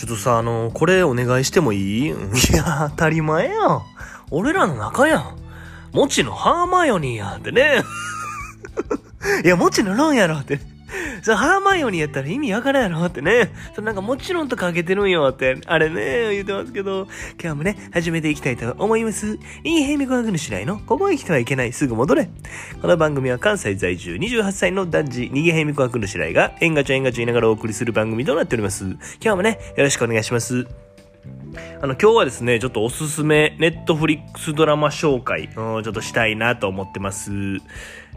ちょっとさ、あの、これお願いしてもいい？いや、当たり前やん。俺らの仲やん。もちのハーマイオニーやんってね。いや、もちのロンやろって。そハーマイオニーやったら意味わからんやろってね。そなんかもちろんとかけてるんよって、あれね、言ってますけど、今日もね、始めていきたいと思います。いいヘミコワグヌシライの、ここへ来てはいけない、すぐ戻れ。この番組は関西在住28歳の男児、逃げヘミコワグヌシライが、縁がちゃ縁がちゃ言いながらお送りする番組となっております。今日もね、よろしくお願いします。あの、今日はですね、ちょっとおすすめ、ネットフリックスドラマ紹介、うんちょっとしたいなと思ってます。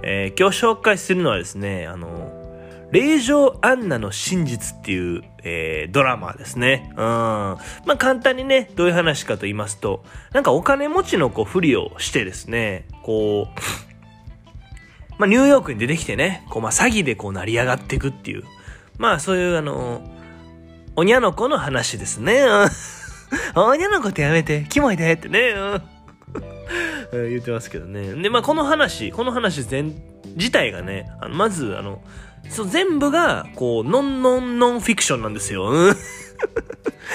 えー、今日紹介するのはですね、あの、霊場アンナの真実っていう、えー、ドラマですね。うん。まあ簡単にね、どういう話かと言いますと、なんかお金持ちのこう、ふりをしてですね、こう、まあニューヨークに出てきてね、こう、まあ詐欺でこう成り上がっていくっていう、まあそういうあの、おにゃの子の話ですね。おにゃの子ってやめて、キモいでってね。言ってますけどね。で、まあこの話、この話全、自体がね、あのまず、あの、そう、全部が、こう、ノンノンノンフィクションなんですよ。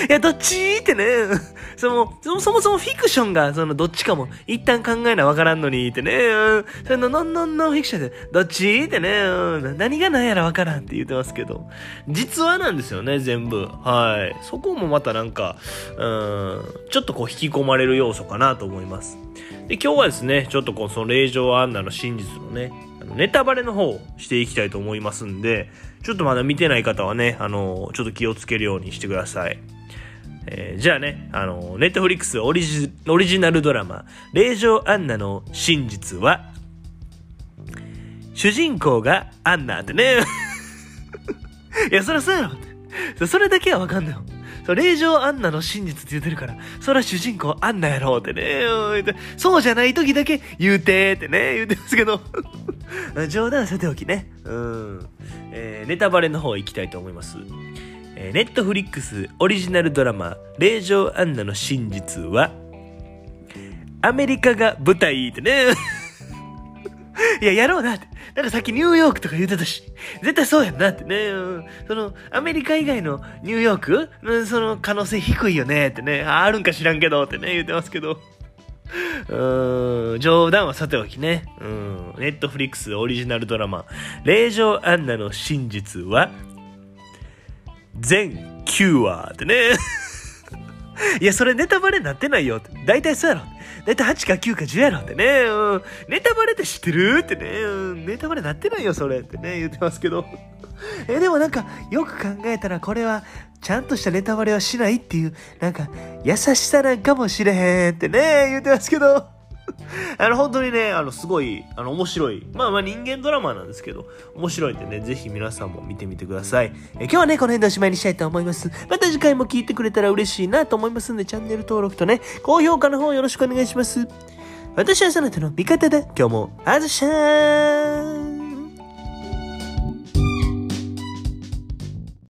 いや、どっちってね。その、そもそもフィクションが、その、どっちかも、一旦考えなわからんのに、ってね。その、ノンノンノンフィクションで、どっちってね。何が何やらわからんって言ってますけど。実話なんですよね、全部。はい。そこもまたなんか、うん、ちょっとこう、引き込まれる要素かなと思います。で、今日はですね、ちょっとこう、その、霊場アンナの真実のね、ネタバレの方をしていきたいと思いますんで、ちょっとまだ見てない方はね、あの、ちょっと気をつけるようにしてください。えー、じゃあね、あの、ネットフリックスオリジオリジナルドラマ、霊場アンナの真実は、主人公がアンナってね。いや、そりゃそうやろそれだけはわかんないよ。そう、霊場アンナの真実って言ってるから、そら主人公アンナやろってね、そうじゃない時だけ言うてってね、言うてますけど。冗談さておきね。うん。えー、ネタバレの方行きたいと思います。えー、ネットフリックスオリジナルドラマ、霊場アンナの真実は、アメリカが舞台ってね。いや、やろうなって。なんかさっきニューヨークとか言ってたし、絶対そうやんなってね。その、アメリカ以外のニューヨーク、うん、その可能性低いよねってね。あるんか知らんけどってね、言ってますけど。うん、冗談はさておきね。うん、ネットフリックスオリジナルドラマ、令嬢アンナの真実は、全9話でね。いや、それネタバレになってないよって。大体そうやろ。大体8か9か10やろってね。うん。ネタバレって知ってるってね。うん。ネタバレなってないよ、それってね、言ってますけど。え、でもなんか、よく考えたらこれは、ちゃんとしたネタバレはしないっていう、なんか、優しさなんかもしれへんってね、言ってますけど。あの、本当にね、あの、すごい、あの、面白い。まあまあ人間ドラマなんですけど、面白いんでね、ぜひ皆さんも見てみてください。え今日はね、この辺でおしまいにしたいと思います。また次回も聞いてくれたら嬉しいなと思いますんで、チャンネル登録とね、高評価の方よろしくお願いします。私はそなたの味方だ。今日も、あずしゃーん